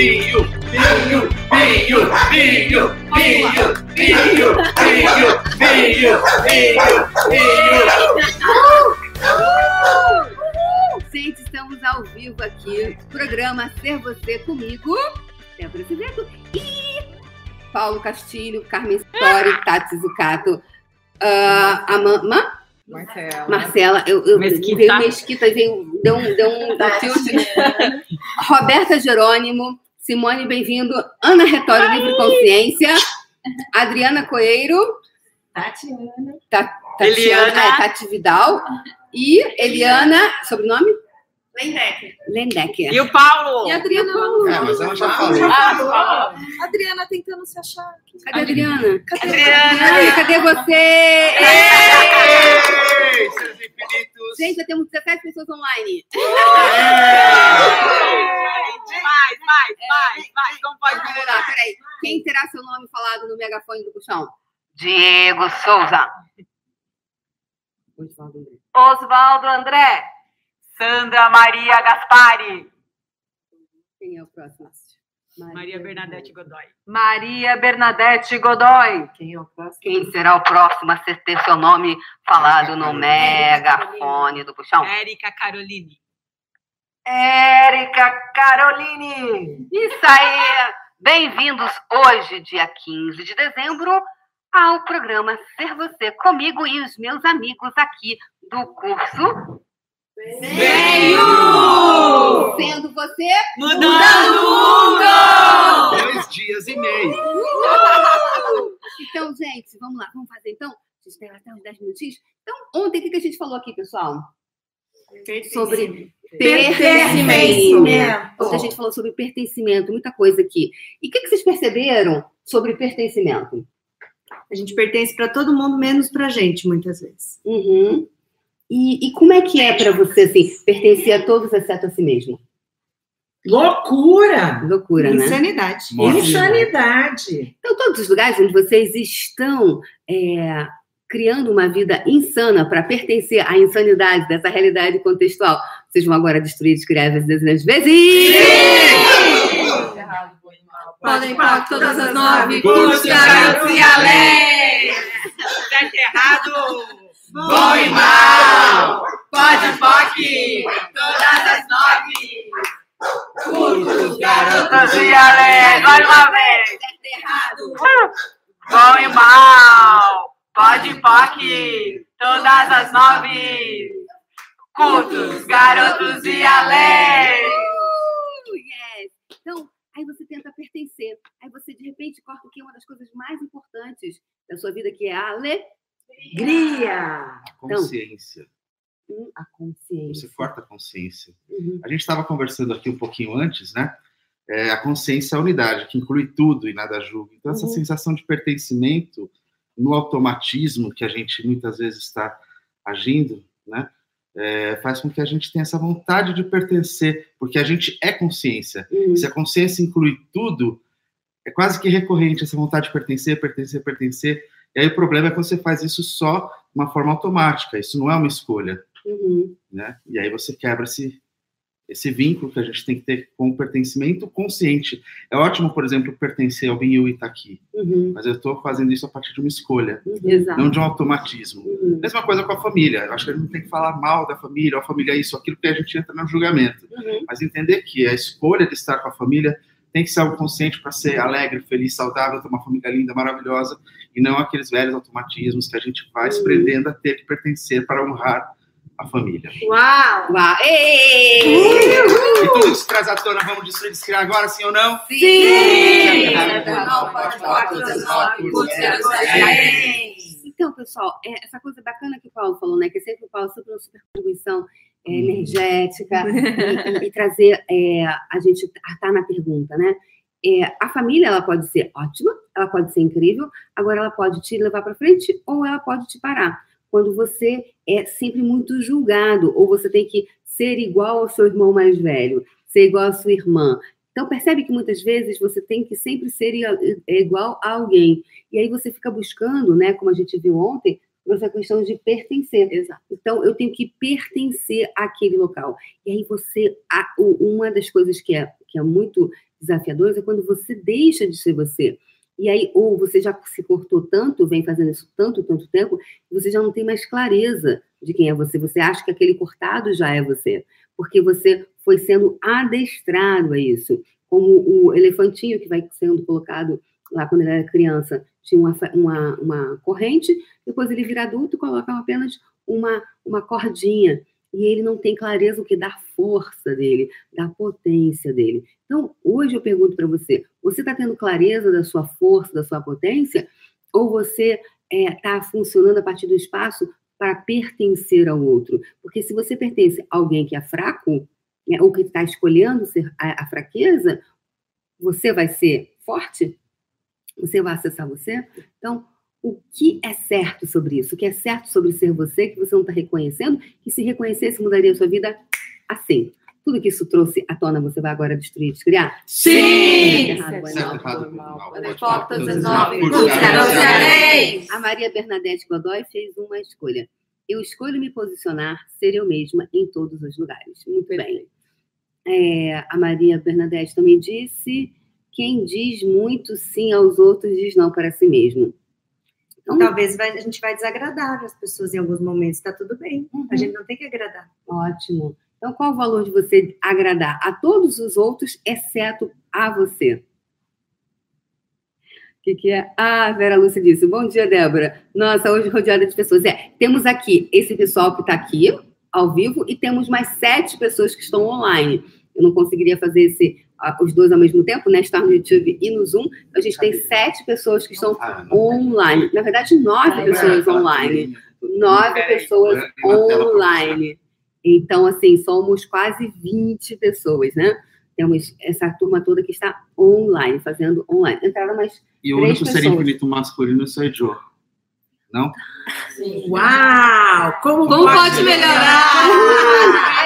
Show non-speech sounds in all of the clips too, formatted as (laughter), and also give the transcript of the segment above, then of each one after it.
Vinho, vinho, vinho, vinho, vinho, vinho, vinho, vinho, vinho, vinho. Gente, estamos ao vivo aqui. Programa Ser Você comigo, Débora Civeto e Paulo Castilho, Carmen Story, Tati Zucato, uh, Amama. Marcela. Marcela, eu, eu Mesquita. veio Mesquita, veio, deu um, deu um tilt. Roberta Jerônimo, Simone, bem-vindo. Ana Retório, Livre Consciência. Adriana Coeiro, Tatiana. Ta- Eliana. Tatiana, é, Tati Vidal. E Eliana, sobrenome? Lendecker. Lendecker. E o Paulo? E a Adriana. É, mas ela já falou. Ah, Adriana tentando se achar. Cadê a Adriana? Cadê Adriana. Adriana, cadê você? Ei, seus infinitos. Gente, já temos 17 pessoas online. Vai, vai, vai, vai. Lá, peraí. Quem terá seu nome falado no megafone do puxão? Diego Souza. Osvaldo André. Osvaldo André. Sandra Maria Gaspari. Quem é o próximo? Maria Bernadette Godoy. Maria Bernadette Godoy. Quem é o próximo? Quem será o próximo a ser- ter seu nome falado no megafone do puxão? Érica Caroline. Érica Caroline. Isso aí. Bem-vindos hoje, dia 15 de dezembro, ao programa Ser Você, comigo e os meus amigos aqui do curso Veio! Sendo Você Mudando o mundo! Dois dias e meio. Então, gente, vamos lá, vamos fazer então? A gente tem até uns 10 minutinhos. Então, ontem, o que a gente falou aqui, pessoal? Sobre pertencimento. Ontem a gente falou sobre pertencimento, muita coisa aqui. E o que, que vocês perceberam sobre pertencimento? A gente pertence para todo mundo, menos pra gente, muitas vezes. Uhum. E, e como é que é para você, assim, pertencer a todos exceto a si mesmo? Loucura! Loucura, né? Insanidade. Morte. Insanidade! Então, todos os lugares onde vocês estão é, criando uma vida insana para pertencer à insanidade dessa realidade contextual, vocês vão agora destruir, descriar as dezenas de vezes? Podem pôr todas as nove, Cursos, garotos e além. Certo e errado! Bom e mal! Pode, pode! Todas as nove! Cursos, garotos e além! Mais uma vez! Certo e errado. Bom e mal! Pode, pode! Todas as nove! Curtos, garotos e além! Uh, yes. Então, aí você tenta pertencer. Aí você, de repente, corta o que é uma das coisas mais importantes da sua vida, que é a alegria. Gria! Consciência. Hum, A consciência. Você corta a consciência. Uhum. A gente estava conversando aqui um pouquinho antes, né? É, a consciência é a unidade, que inclui tudo e nada julga. Então, essa Uhum. sensação de pertencimento no automatismo que a gente muitas vezes está agindo, né? É, faz com que a gente tenha essa vontade de pertencer, porque a gente é consciência. Uhum. Se a consciência inclui tudo, é quase que recorrente essa vontade de pertencer, pertencer, pertencer. E aí o problema é quando você faz isso só de uma forma automática. Isso não é uma escolha Uhum. né? E aí você quebra esse, vínculo que a gente tem que ter com o pertencimento consciente. É ótimo, por exemplo, pertencer ao Binhu e estar aqui, Uhum. mas eu estou fazendo isso a partir de uma escolha, Exato. não de um automatismo. Uhum. Mesma coisa com a família. Eu acho que a gente não tem que falar mal da família, ou a família é isso, aquilo, que a gente entra no julgamento. Uhum. Mas entender que a escolha de estar com a família tem que ser algo consciente para ser alegre, feliz, saudável, ter uma família linda, maravilhosa, e não aqueles velhos automatismos que a gente faz Uhum. prendendo a ter que pertencer para honrar a família. Uau! Uau! Ei! E tudo isso traz à tona, vamos destruir, descriar agora, sim ou não? Sim! Além. Então, pessoal, é essa coisa bacana que o Paulo falou, né? Que é sempre o Paulo sempre uma super contribuição é, Hum. energética (laughs) e, e- e trazer é, a gente a estar na pergunta, né? É, a família ela pode ser ótima, ela pode ser incrível, agora ela pode te levar para frente ou ela pode te parar. Quando você é sempre muito julgado ou você tem que ser igual ao seu irmão mais velho, ser igual à sua irmã. Então percebe que muitas vezes você tem que sempre ser i- igual a alguém. E aí você fica buscando, né, como a gente viu ontem, trouxe a questão de pertencer. Exato. Então, eu tenho que pertencer àquele local. E aí você, uma das coisas que é, que é muito desafiadora é quando você deixa de ser você. E aí, ou você já se cortou tanto, vem fazendo isso tanto, tanto tempo, que você já não tem mais clareza de quem é você. Você acha que aquele cortado já é você. Porque você foi sendo adestrado a isso. Como o elefantinho que vai sendo colocado lá quando ele era criança, tinha uma, uma, uma corrente, depois ele vira adulto e coloca apenas uma, uma cordinha. E ele não tem clareza o que dá força dele, da potência dele. Então, hoje eu pergunto para você: você está tendo clareza da sua força, da sua potência? Ou você está funcionando a partir do espaço para pertencer ao outro? Porque se você pertence a alguém que é fraco, né, ou que está escolhendo ser a, a fraqueza, você vai ser forte? Você vai acessar você? Então, o que é certo sobre isso? O que é certo sobre ser você que você não está reconhecendo? Que se reconhecesse, mudaria a sua vida assim. Tudo que isso trouxe à tona, você vai agora destruir, descriar? Sim! E anéis. A Maria Bernadette Godoy fez uma escolha. Eu escolho me posicionar, ser eu mesma em todos os lugares. Muito bem. É, a Maria Bernadette também disse: quem diz muito sim aos outros diz não para si mesmo. Então, Talvez vai- a gente vai desagradar as pessoas em alguns momentos, está tudo bem. Uhum. A gente não tem que agradar. Ótimo. Então, qual o valor de você agradar a todos os outros, exceto a você? O que, que é? Ah, a Vera Lúcia disse. Bom dia, Débora. Nossa, hoje rodeada de pessoas. É, temos aqui esse pessoal que está aqui, ao vivo, e temos mais sete pessoas que estão online. Eu não conseguiria fazer esse, os dois ao mesmo tempo, né? Estar no YouTube e no Zoom. A gente tem sete pessoas que estão Ah, online. Na verdade, nove pessoas online nove pessoas pra online. Então, assim, somos quase 20 pessoas, né? Temos essa turma toda que está online, fazendo online. Entraram mais. E o único ser infinito masculino eu, Joe. Não? Uau! Como, Como pode melhorar? Aliás,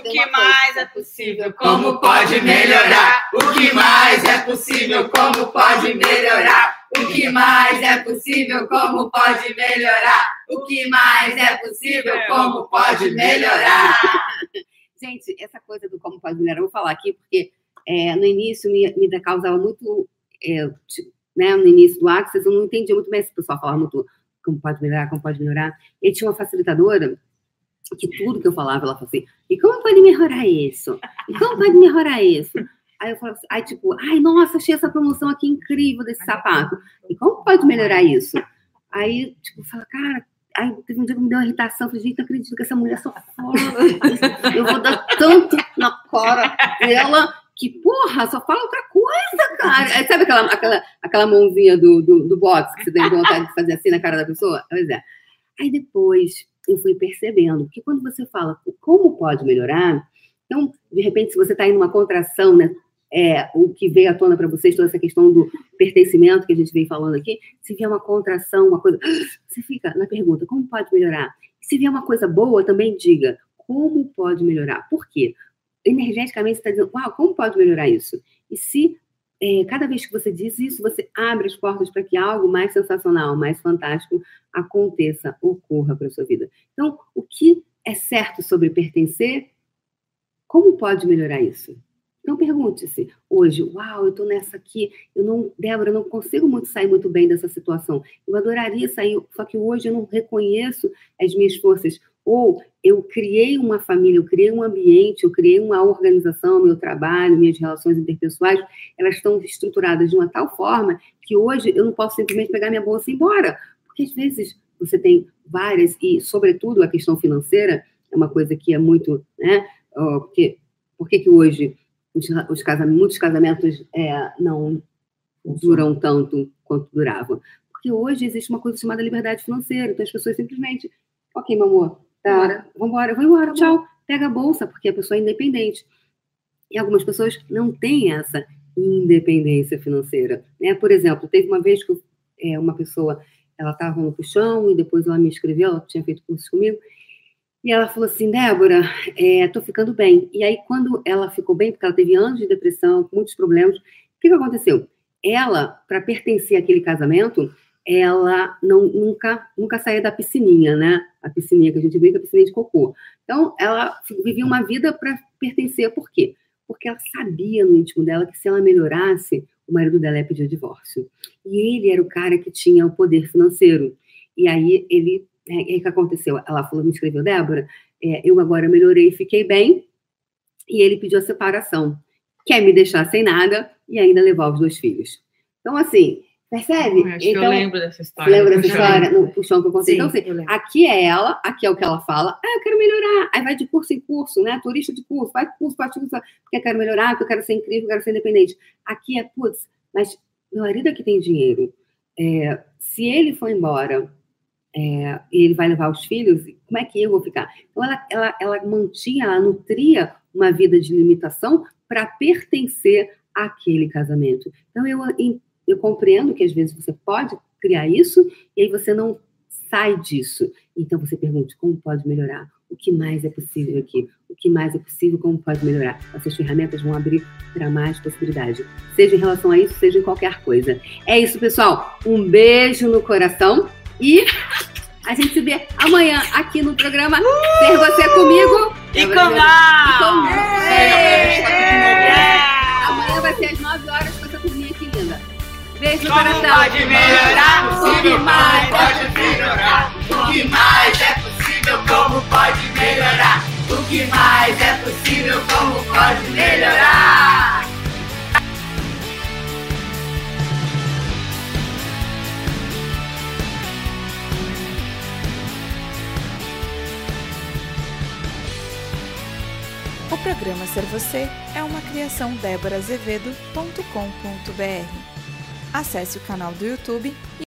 O que mais coisa. é possível? Como pode melhorar? O que mais é possível? Como pode melhorar? O que mais é possível? Como pode melhorar? O que mais é possível? Como pode melhorar? (laughs) Gente, essa coisa do como pode melhorar, eu vou falar aqui, porque é, no início me, me causava muito. é, ti- né, no início do Access, eu não entendia muito bem se o pessoal falava muito como pode melhorar, como pode melhorar. E tinha uma facilitadora que tudo que eu falava, ela assim: e como pode melhorar isso? E como pode melhorar isso? Aí eu falava assim, aí tipo, ai, nossa, achei essa promoção aqui incrível desse sapato. E como pode melhorar isso? Aí, tipo, fala, cara, aí teve um dia que me deu uma irritação, eu falei, gente, não acredito que essa mulher só fala. Eu vou dar tanto na cara dela que, porra, só fala outra coisa, cara. Aí, sabe aquela, aquela, aquela mãozinha do, do, do box que você tem vontade de fazer assim na cara da pessoa? Pois é. Aí depois eu fui percebendo que quando você fala como pode melhorar, então, de repente, se você está em uma contração, né? É, o que veio à tona para vocês, toda essa questão do pertencimento que a gente vem falando aqui, se vier uma contração, uma coisa, (gasps) você fica na pergunta, como pode melhorar? Se vier uma coisa boa, também diga, como pode melhorar? Por quê? Energeticamente você está dizendo, uau, como pode melhorar isso? E se é, cada vez que você diz isso, você abre as portas para que algo mais sensacional, mais fantástico aconteça, ocorra para a sua vida. Então, o que é certo sobre pertencer? Como pode melhorar isso? Então pergunte-se, hoje, uau, eu estou nessa aqui, eu não, Débora, eu não consigo muito sair muito bem dessa situação. Eu adoraria sair, só que hoje eu não reconheço as minhas forças. Ou eu criei uma família, eu criei um ambiente, eu criei uma organização, meu trabalho, minhas relações interpessoais, elas estão estruturadas de uma tal forma que hoje eu não posso simplesmente pegar minha bolsa e ir embora. Porque às vezes você tem várias, e sobretudo a questão financeira é uma coisa que é muito, né? porque, por que que hoje os, os casamentos, muitos casamentos é, não duram tanto quanto duravam? Porque hoje existe uma coisa chamada liberdade financeira, então as pessoas simplesmente, ok, meu amor, tá, vambora, vou embora, tchau, pega a bolsa, porque a pessoa é independente. E algumas pessoas não têm essa independência financeira. Né? Por exemplo, teve uma vez que eu, é, uma pessoa, ela estava no puxão e depois ela me escreveu, ela tinha feito curso comigo, e ela falou assim, Débora, é, tô ficando bem. E aí, quando ela ficou bem, porque ela teve anos de depressão, muitos problemas, o que, que aconteceu? Ela, para pertencer àquele casamento, ela não, nunca, nunca saía da piscininha, né? A piscininha que a gente brinca, a piscininha de cocô. Então, ela vivia uma vida para pertencer. Por quê? Porque ela sabia no íntimo dela que se ela melhorasse, o marido dela ia pedir o divórcio. E ele era o cara que tinha o poder financeiro. E aí ele, é, o que aconteceu? Ela falou, me escreveu, Débora, é, eu agora melhorei e fiquei bem. E ele pediu a separação. Quer me deixar sem nada e ainda levar os dois filhos. Então, assim, percebe? Acho então, que eu lembro dessa história. Lembra dessa história? No puxão que eu contei. Sim, então, assim, aqui é ela, aqui é o que ela fala. Ah, eu quero melhorar. Aí vai de curso em curso, né? Turista de curso, vai curso, vai de curso, porque eu quero melhorar, porque eu quero ser incrível, eu quero ser independente. Aqui é, putz, mas meu marido aqui tem dinheiro. É, se ele for embora é, e ele vai levar os filhos, como é que eu vou ficar? Então, ela, ela, ela mantinha, ela nutria uma vida de limitação para pertencer àquele casamento. Então, eu, eu compreendo que às vezes você pode criar isso e aí você não sai disso. Então, você pergunta como pode melhorar? O que mais é possível aqui? O que mais é possível? Como pode melhorar? Essas ferramentas vão abrir para mais possibilidades. Seja em relação a isso, seja em qualquer coisa. É isso, pessoal. Um beijo no coração e (laughs) a gente se vê amanhã aqui no programa Ser Você Comigo. E com E com! Amanhã vai ser às 9 horas Como coração. pode melhorar? O que mais pode melhorar? O que mais é possível? Como pode melhorar? O que mais é possível? Como pode melhorar? O programa Ser Você é uma criação déborazevedo.com.br. Acesse o canal do YouTube